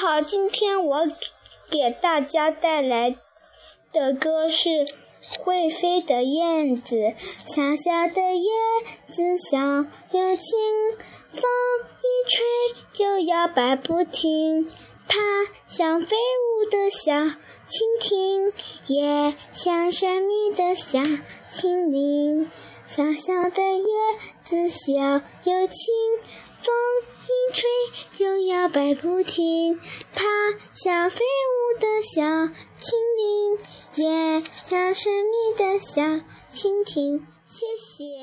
好，今天我给大家带来的歌是《会飞的燕子》。小小的叶子小又轻，风一吹就摇摆不停。它像飞舞的小蜻蜓，也像神秘的小精灵。小小的叶子小又轻，风摇摆不停。它像飞舞的小蜻蜓，也像神秘的小蜻蜓。谢谢。